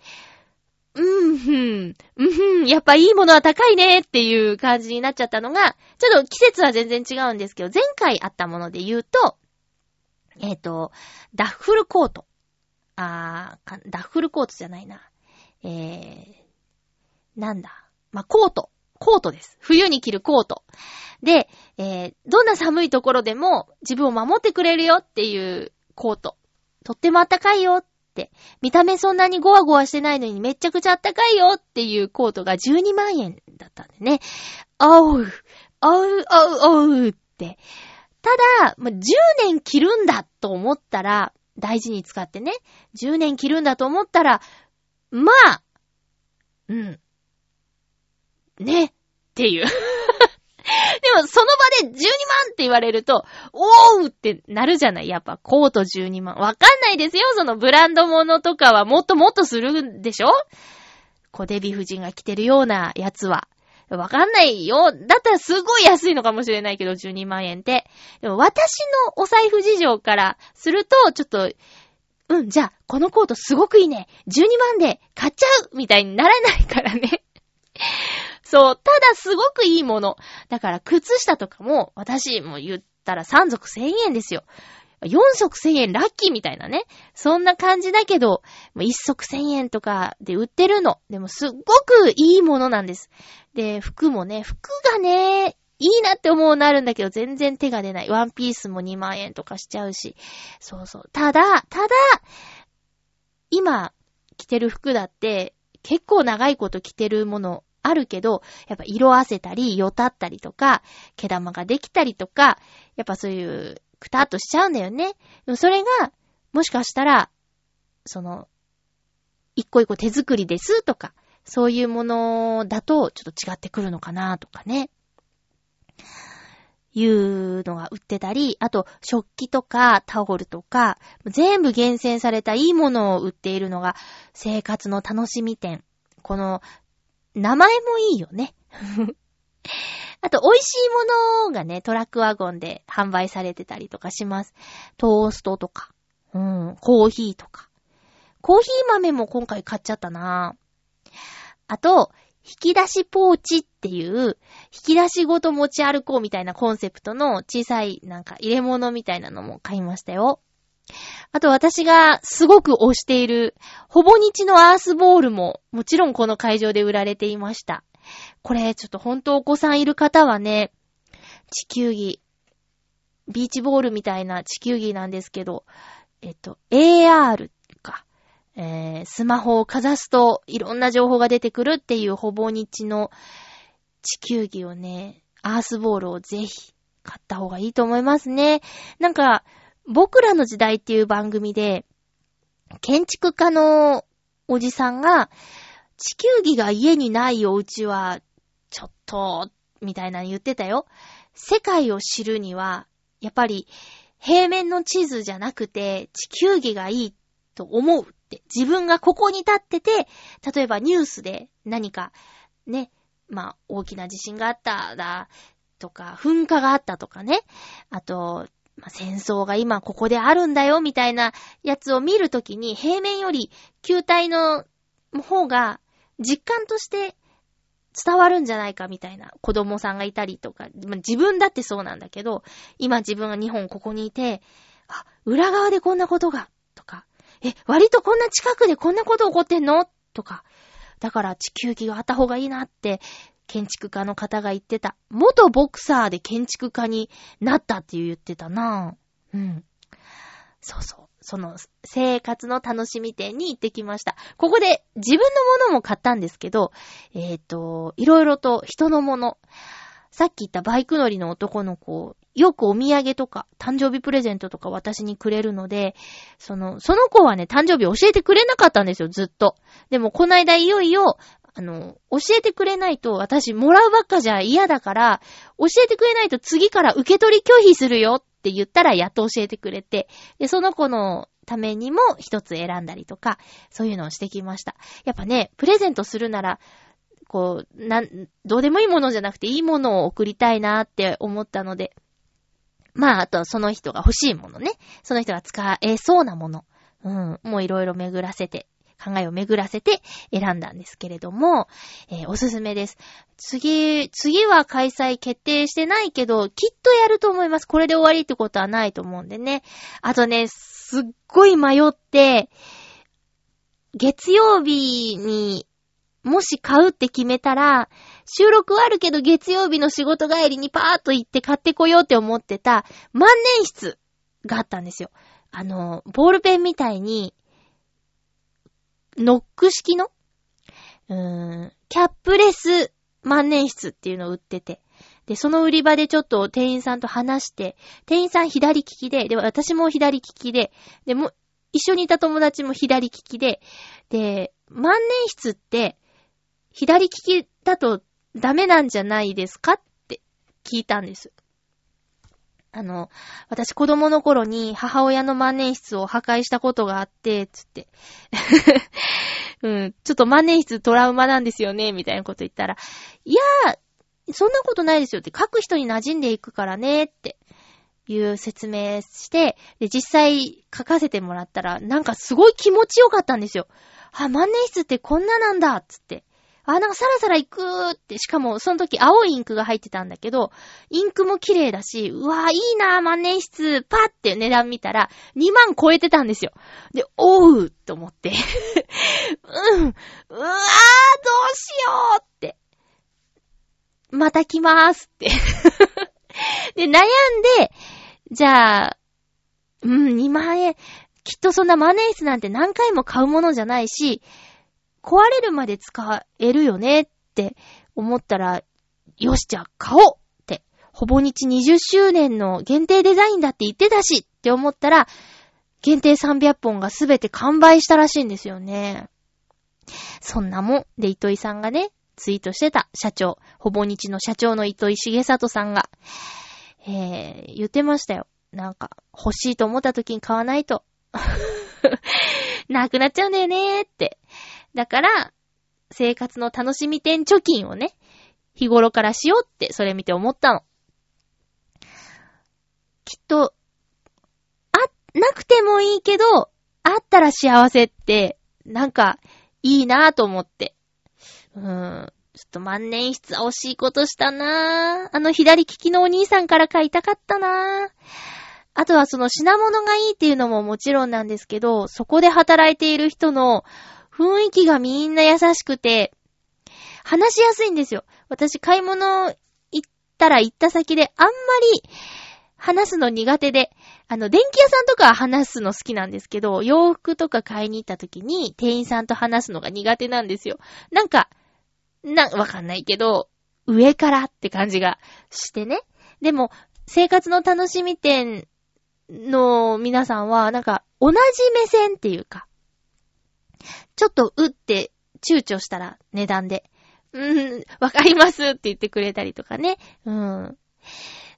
うんふん、うんふん、やっぱいいものは高いねっていう感じになっちゃったのが、ちょっと季節は全然違うんですけど、前回あったもので言うと、えっ、ー、と、ダッフルコート。あー、ダッフルコートじゃないな。えー、なんだ。まあ、コート。コートです。冬に着るコート。で、えー、どんな寒いところでも自分を守ってくれるよっていうコート。とってもあったかいよって。見た目そんなにゴワゴワしてないのにめちゃくちゃあったかいよっていうコートが12万円だったんでね。おう、おう、おう、おうって。ただ、ま10年着るんだと思ったら、大事に使ってね。10年着るんだと思ったら、まあ、うん。ね。っていう。でも、その場で12万って言われると、おーってなるじゃないやっぱ、コート12万。わかんないですよそのブランド物とかはもっともっとするんでしょ？小デヴィ夫人が着てるようなやつは。わかんないよ。だったらすごい安いのかもしれないけど、12万円って。でも私のお財布事情からすると、ちょっと、うん、じゃあ、このコートすごくいいね。12万で買っちゃうみたいにならないからね。そう。ただすごくいいもの。だから靴下とかも、私も言ったら3足1000円ですよ。4足1000円ラッキーみたいなね。そんな感じだけど、1足1000円とかで売ってるの。でもすっごくいいものなんです。で、服もね、服がね、いいなって思うなるんだけど、全然手が出ない。ワンピースも2万円とかしちゃうし。そうそう。ただ、ただ、今着てる服だって、結構長いこと着てるものあるけど、やっぱ色あせたり、よたったりとか、毛玉ができたりとか、やっぱそういう、くたっとしちゃうんだよね。でもそれが、もしかしたら、その、一個一個手作りですとか、そういうものだとちょっと違ってくるのかなとかね。いうのが売ってたり、あと食器とかタオルとか、全部厳選されたいいものを売っているのが生活の楽しみ店。この名前もいいよね。あと、美味しいものがね、トラックワゴンで販売されてたりとかします。トーストとか、うん、コーヒーとか。コーヒー豆も今回買っちゃったなあと、引き出しポーチっていう、引き出しごと持ち歩こうみたいなコンセプトの小さいなんか入れ物みたいなのも買いましたよ。あと私がすごく推している、ほぼ日のアースボールも、もちろんこの会場で売られていました。これ、ちょっと本当お子さんいる方はね、地球儀、ビーチボールみたいな地球儀なんですけど、えっと、AR か、えー、スマホをかざすといろんな情報が出てくるっていうほぼ日の地球儀をね、アースボールをぜひ買った方がいいと思いますね。なんか、僕らの時代っていう番組で、建築家のおじさんが、地球儀が家にないお家は、ちょっと、みたいなの言ってたよ。世界を知るには、やっぱり、平面の地図じゃなくて、地球儀がいいと思うって。自分がここに立ってて、例えばニュースで何か、ね、まあ、大きな地震があっただ、とか、噴火があったとかね。あと、まあ、戦争が今ここであるんだよみたいなやつを見るときに平面より球体の方が実感として伝わるんじゃないかみたいな子供さんがいたりとか、まあ、自分だってそうなんだけど、今自分が日本ここにいて、あ、裏側でこんなことが、とか、え、割とこんな近くでこんなこと起こってんの？とか、だから地球儀があった方がいいなって建築家の方が言ってた。元ボクサーで建築家になったって言ってたな。うん。そうそう。その生活の楽しみ店に行ってきました。ここで自分のものも買ったんですけど、えっ、ー、と、いろいろと人のもの。さっき言ったバイク乗りの男の子、よくお土産とか、誕生日プレゼントとか私にくれるので、その、その子はね、誕生日教えてくれなかったんですよ、ずっと。でも、この間いよいよ、あの、教えてくれないと、私もらうばっかじゃ嫌だから、教えてくれないと次から受け取り拒否するよって言ったらやっと教えてくれて、で、その子のためにも一つ選んだりとか、そういうのをしてきました。やっぱね、プレゼントするなら、こう、なん、どうでもいいものじゃなくていいものを送りたいなって思ったので、まあ、あとその人が欲しいものね。その人が使えそうなもの。うん、もういろいろ巡らせて考えを巡らせて選んだんですけれども、えー、おすすめです。次、次は開催決定してないけど、きっとやると思います。これで終わりってことはないと思うんでね。あとね、すっごい迷って、月曜日にもし買うって決めたら、収録はあるけど月曜日の仕事帰りにパーッと行って買ってこようって思ってた万年筆があったんですよ。あの、ボールペンみたいにノック式の、うーん、キャップレス万年筆っていうのを売ってて。で、その売り場でちょっと店員さんと話して、店員さん左利きで、で、私も左利きで、で、も、一緒にいた友達も左利きで、で、万年筆って、左利きだとダメなんじゃないですか？って聞いたんです。あの、私子供の頃に母親の万年筆を破壊したことがあって、つって。うん、ちょっと万年筆トラウマなんですよね、みたいなこと言ったら、いやー、そんなことないですよって、書く人に馴染んでいくからね、っていう説明して、で、実際書かせてもらったら、なんかすごい気持ちよかったんですよ。あ、万年筆ってこんななんだ、つって。あ、なんかサラサラ行くーって、しかもその時青いインクが入ってたんだけど、インクも綺麗だし、うわーいいなー万年筆、パッて値段見たら、2万超えてたんですよ。で、おうと思って。うん。うわーどうしようって。また来まーすって。で、悩んで、じゃあ、うん、2万円。きっとそんな万年筆なんて何回も買うものじゃないし、壊れるまで使えるよねって思ったら、よし、じゃあ買おうって。ほぼ日20周年の限定デザインだって言ってたしって思ったら、限定300本がすべて完売したらしいんですよね。そんなもん。で、糸井さんがね、ツイートしてた社長、ほぼ日の社長の糸井重里さんが、えー、言ってましたよ。なんか、欲しいと思った時に買わないと。なくなっちゃうんだよねーって。だから、生活の楽しみ点貯金をね、日頃からしようって、それ見て思ったの。きっと、あ、なくてもいいけど、あったら幸せって、なんか、いいなぁと思って。うーん。ちょっと万年筆惜しいことしたなぁ。あの左利きのお兄さんから買いたかったなぁ。あとはその品物がいいっていうのももちろんなんですけど、そこで働いている人の雰囲気がみんな優しくて、話しやすいんですよ。私買い物行ったら行った先であんまり話すの苦手で、あの、電気屋さんとかは話すの好きなんですけど、洋服とか買いに行った時に店員さんと話すのが苦手なんですよ。なんか、な、わかんないけど、上からって感じがしてね。でも、生活の楽しみ店の皆さんは、なんか、同じ目線っていうか、ちょっと打って躊躇したら値段で、うん、わかりますって言ってくれたりとかね。うん。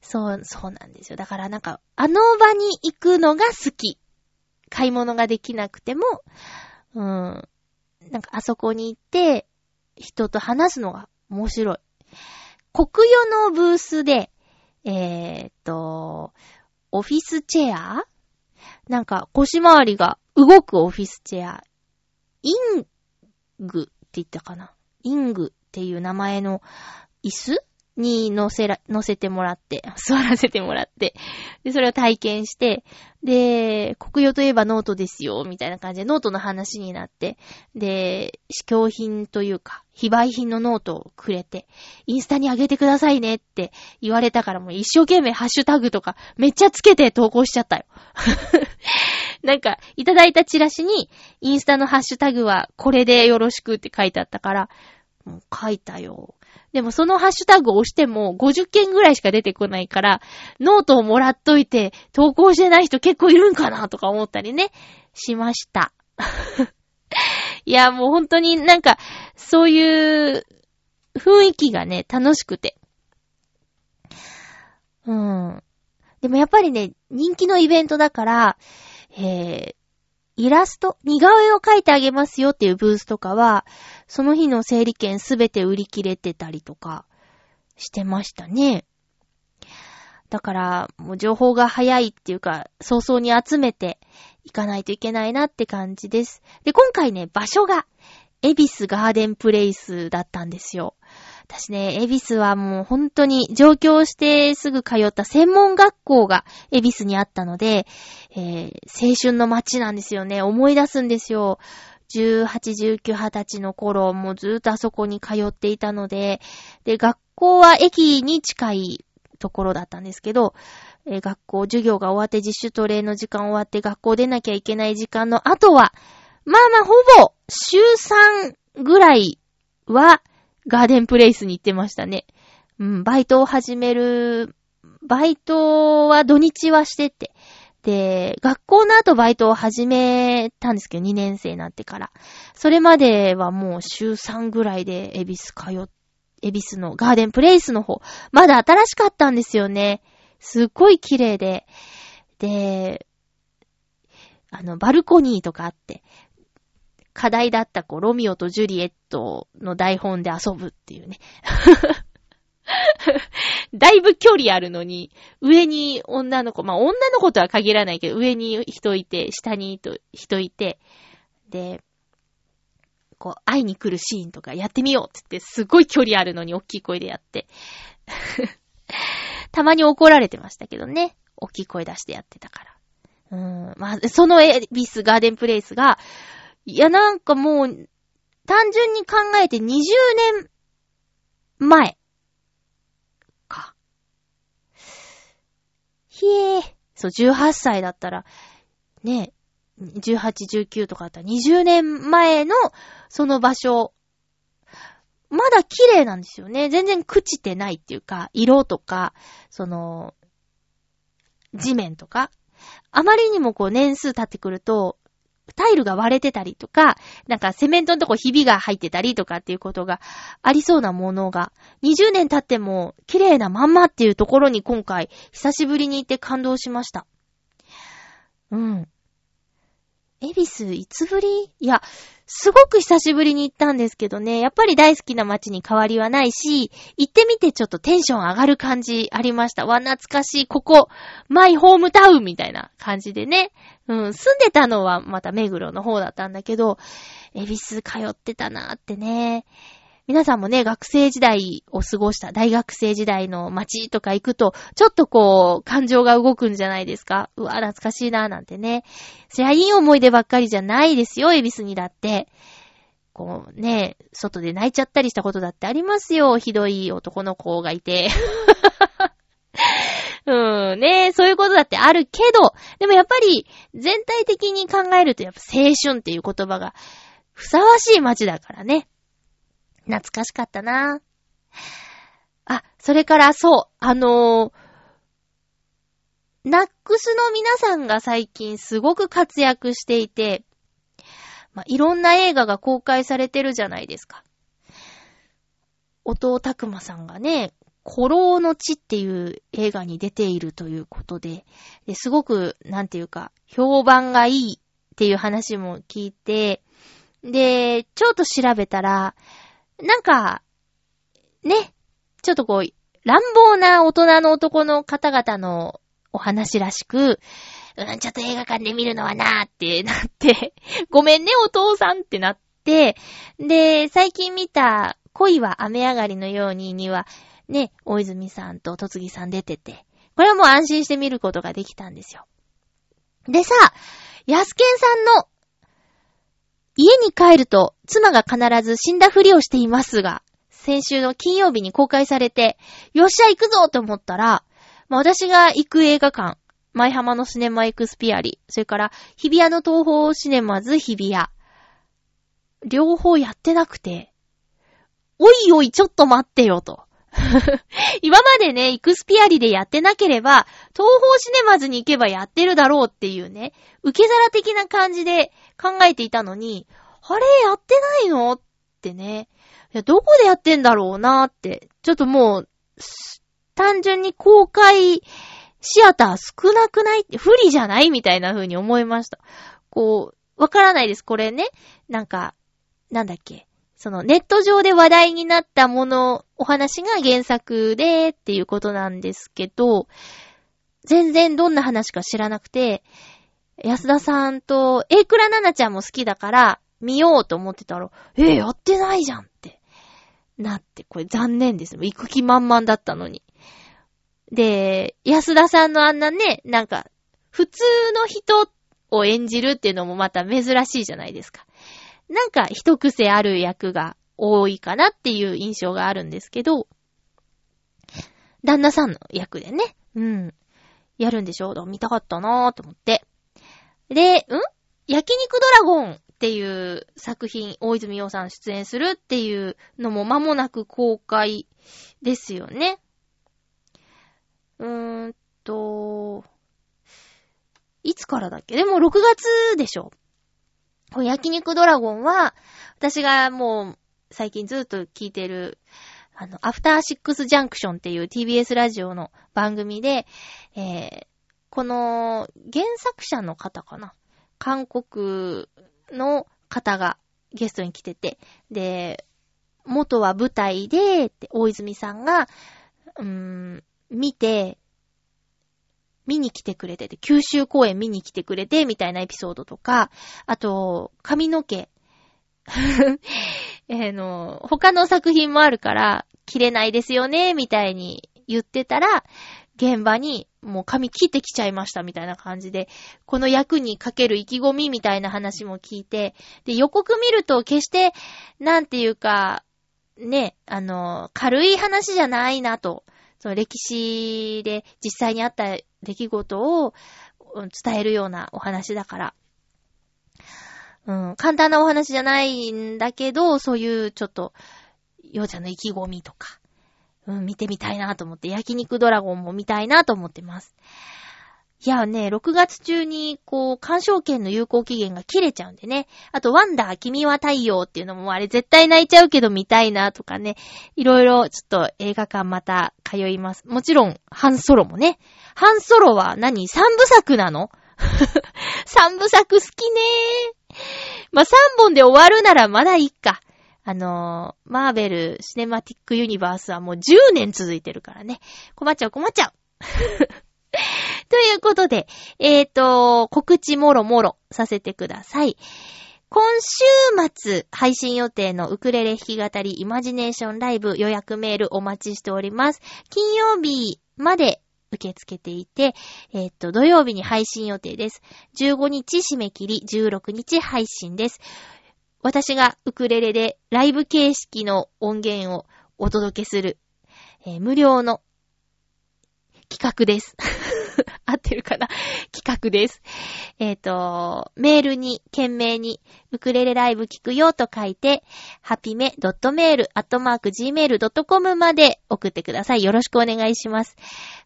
そう、そうなんですよ。だからなんか、あの場に行くのが好き。買い物ができなくても、うん。なんかあそこに行って、人と話すのが面白い。国与のブースで、えーっと、オフィスチェア？なんか腰回りが動くオフィスチェア。 ing って言ったかな？ ing っていう名前の椅子に乗せら、乗せてもらって、座らせてもらって、で、それを体験して、で、国用といえばノートですよ、みたいな感じでノートの話になって、で、試供品というか、非売品のノートをくれて、インスタに上げてくださいねって言われたからもう一生懸命ハッシュタグとかめっちゃつけて投稿しちゃったよ。なんか、いただいたチラシに、インスタのハッシュタグはこれでよろしくって書いてあったから、もう書いたよ。でもそのハッシュタグを押しても50件ぐらいしか出てこないから、ノートをもらっといて投稿してない人結構いるんかなとか思ったりね、しました。いや、もう本当になんか、そういう雰囲気がね、楽しくて。うん。でもやっぱりね、人気のイベントだから、えー、イラスト、似顔絵を描いてあげますよっていうブースとかは、その日の整理券すべて売り切れてたりとかしてましたね。だから、もう情報が早いっていうか、早々に集めていかないといけないなって感じです。で、今回ね、場所が、エビスガーデンプレイスだったんですよ。私ね、エビスはもう本当に上京してすぐ通った専門学校がエビスにあったので、えー、青春の街なんですよね。思い出すんですよ。18、19、20歳の頃、もうずっとあそこに通っていたので、で、学校は駅に近いところだったんですけど、えー学校、授業が終わって自主トレの時間終わって学校出なきゃいけない時間の後は、まあまあほぼ週3ぐらいはガーデンプレイスに行ってましたね。うん、バイトを始める、バイトは土日はしてて、で、学校の後バイトを始めたんですけど、2年生になってから。それまではもう週3ぐらいでエビス通っ、エビスのガーデンプレイスの方、まだ新しかったんですよね。すっごい綺麗で。で、あの、バルコニーとかあって、課題だったこう、ロミオとジュリエットの台本で遊ぶっていうね。だいぶ距離あるのに、上に女の子、まあ、女の子とは限らないけど、上に人いて、下に人いて、で、こう、会いに来るシーンとかやってみようって言って、すごい距離あるのに大きい声でやって。たまに怒られてましたけどね。大きい声出してやってたから。うん。まあ、そのエビスガーデンプレイスが、いや、なんかもう、単純に考えて20年前。か。ひえー。そう、18歳だったら、ね、18、19とかあったら20年前のその場所、まだ綺麗なんですよね。全然朽ちてないっていうか、色とか、その、地面とか。あまりにもこう年数経ってくると、タイルが割れてたりとか、なんかセメントのとこひびが入ってたりとかっていうことがありそうなものが、20年経っても綺麗なまんまっていうところに今回久しぶりに行って感動しました。うん。エビス、いつぶり？いや、すごく久しぶりに行ったんですけどね、やっぱり大好きな街に変わりはないし、行ってみてちょっとテンション上がる感じありました。わ、懐かしい、ここ、マイホームタウンみたいな感じでね。うん、住んでたのはまた目黒の方だったんだけど、エビス通ってたなーってね。皆さんもね、学生時代を過ごした大学生時代の街とか行くと、ちょっとこう、感情が動くんじゃないですか。うわ、懐かしいな、なんてね。そりゃいい思い出ばっかりじゃないですよ、エビスにだって。こうね、外で泣いちゃったりしたことだってありますよ。ひどい男の子がいて。うん、ねそういうことだってあるけど、でもやっぱり全体的に考えるとやっぱ青春っていう言葉がふさわしい街だからね。懐かしかったなあ、それからそう、あのー、ナックスの皆さんが最近すごく活躍していて、まあ、いろんな映画が公開されてるじゃないですか。音尾拓馬さんがね、古老の地っていう映画に出ているということで、ですごく、なんていうか、評判がいいっていう話も聞いて、で、ちょっと調べたら、なんか、ね、ちょっとこう、乱暴な大人の男の方々のお話らしく、うん、ちょっと映画館で見るのはなーってなって、ごめんねお父さんってなって、で、最近見た恋は雨上がりのようにには、ね、大泉さんと戸次さん出てて、これはもう安心して見ることができたんですよ。でさ、安健さんの家に帰ると、妻が必ず死んだふりをしていますが、先週の金曜日に公開されて、よっしゃ行くぞと思ったら、まあ、私が行く映画館、舞浜のシネマエクスピアリ、それから日比谷の東方シネマズ日比谷、両方やってなくて、おいおいちょっと待ってよと。今までね、イクスピアリでやってなければ、東方シネマズに行けばやってるだろうっていうね、受け皿的な感じで考えていたのに、あれやってないのってね。いや、どこでやってんだろうなって。ちょっともう、単純に公開シアター少なくないって不利じゃないみたいな風に思いました。こう、わからないです。これね。なんか、なんだっけ。そのネット上で話題になったもの、お話が原作でっていうことなんですけど、全然どんな話か知らなくて、安田さんと、エイクラナナちゃんも好きだから、見ようと思ってたら、えー、やってないじゃんって、なって、これ残念です。行く気満々だったのに。で、安田さんのあんなね、なんか、普通の人を演じるっていうのもまた珍しいじゃないですか。なんか一癖ある役が多いかなっていう印象があるんですけど、旦那さんの役でね、うん、やるんでしょ？見たかったなーと思って。で、ん？焼肉ドラゴンっていう作品、大泉洋さん出演するっていうのも間もなく公開ですよね。うーんと、いつからだっけ？でも6月でしょ。焼肉ドラゴンは、私がもう最近ずっと聞いてる、あの、アフターシックスジャンクションっていう TBS ラジオの番組で、えー、この原作者の方かな？韓国の方がゲストに来てて、で、元は舞台で、大泉さんが、うーん、見て、見に来てくれてて、九州公演見に来てくれて、みたいなエピソードとか、あと、髪の毛。えの、他の作品もあるから、切れないですよね、みたいに言ってたら、現場にもう髪切ってきちゃいましたみたいな感じで、この役にかける意気込みみたいな話も聞いて、で、予告見ると決して、なんていうか、ね、あの、軽い話じゃないなと。その歴史で実際にあった出来事を伝えるようなお話だから。うん、簡単なお話じゃないんだけど、そういうちょっと、ようちゃんの意気込みとか、うん、見てみたいなと思って、焼肉ドラゴンも見たいなと思ってます。いやね、6月中に、こう、鑑賞券の有効期限が切れちゃうんでね。あと、ワンダー、君は太陽っていうのも、あれ絶対泣いちゃうけど見たいなとかね。いろいろ、ちょっと映画館また通います。もちろん、ハンソロもね。ハンソロは何？三部作なの？三部作好きねまあ、三本で終わるならまだいいか。あのー、マーベル・シネマティック・ユニバースはもう10年続いてるからね。困っちゃう困っちゃう。ということで、えーと、告知もろもろさせてください。今週末配信予定のウクレレ弾き語りイマジネーションライブ予約メールお待ちしております。金曜日まで受け付けていて、えっ、と、土曜日に配信予定です。15日締め切り、16日配信です。私がウクレレでライブ形式の音源をお届けする、えー無料の企画です。合ってるかな？企画です。えっ、と、メールに、件名に、ウクレレライブ聞くよと書いて、ハピメ .mail.gmail.com まで送ってください。よろしくお願いします。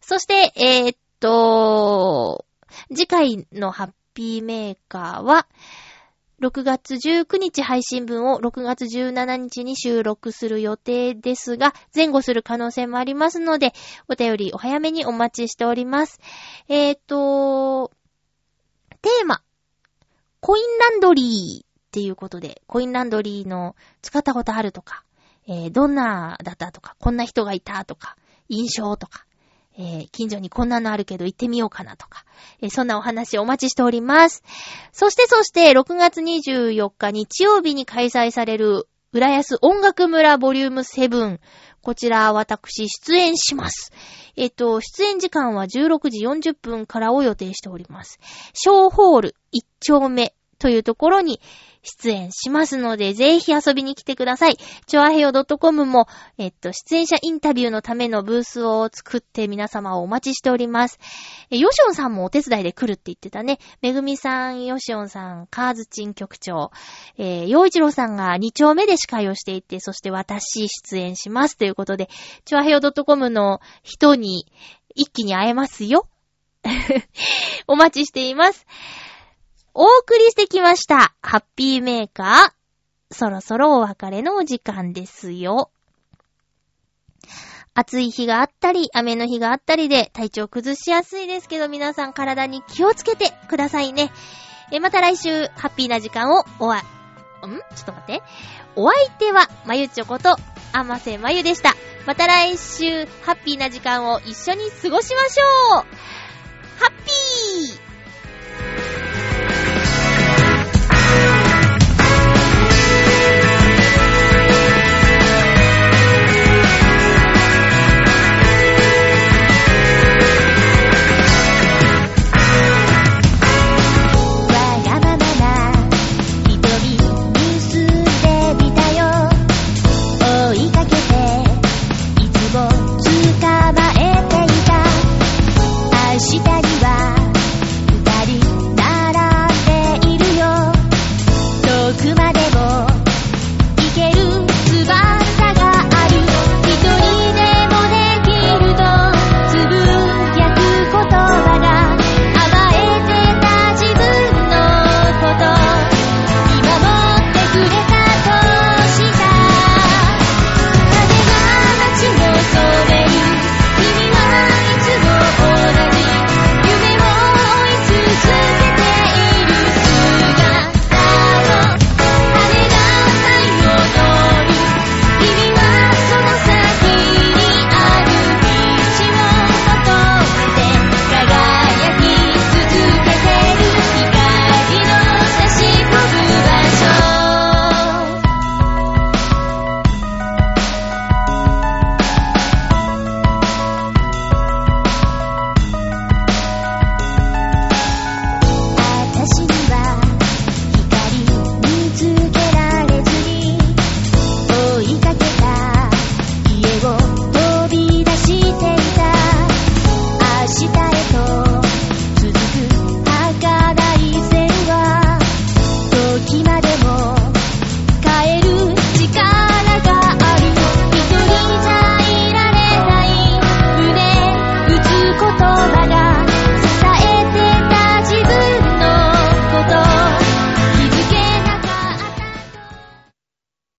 そして、えっ、と、次回のハッピーメーカーは、6月19日配信分を6月17日に収録する予定ですが、前後する可能性もありますので、お便りお早めにお待ちしております。えっ、と、テーマ、コインランドリーっていうことで、コインランドリーの使ったことあるとか、えーどんなだったとか、こんな人がいたとか、印象とか、えー近所にこんなのあるけど行ってみようかなとか、えーそんなお話お待ちしております。そしてそして、6月24日日曜日に開催される、浦安音楽村ボリューム7。こちら、私、出演します。えっ、と、出演時間は16時40分からを予定しております。小ホール1丁目というところに出演しますので、ぜひ遊びに来てください。チョアヘヨ .com も、えっと、出演者インタビューのためのブースを作って皆様をお待ちしております。え、ヨシオンさんもお手伝いで来るって言ってたね。めぐみさん、ヨシオンさん、カーズチン局長、えー、洋一郎さんが2丁目で司会をしていて、そして私出演しますということで、チョアヘヨ .com の人に一気に会えますよ。お待ちしています。お送りしてきました。ハッピーメーカー。そろそろお別れのお時間ですよ。暑い日があったり、雨の日があったりで体調崩しやすいですけど、皆さん体に気をつけてくださいね。え、また来週、ハッピーな時間をおわ、ん？ちょっと待って。お相手は、まゆちょこと、あませまゆでした。また来週、ハッピーな時間を一緒に過ごしましょうハッピー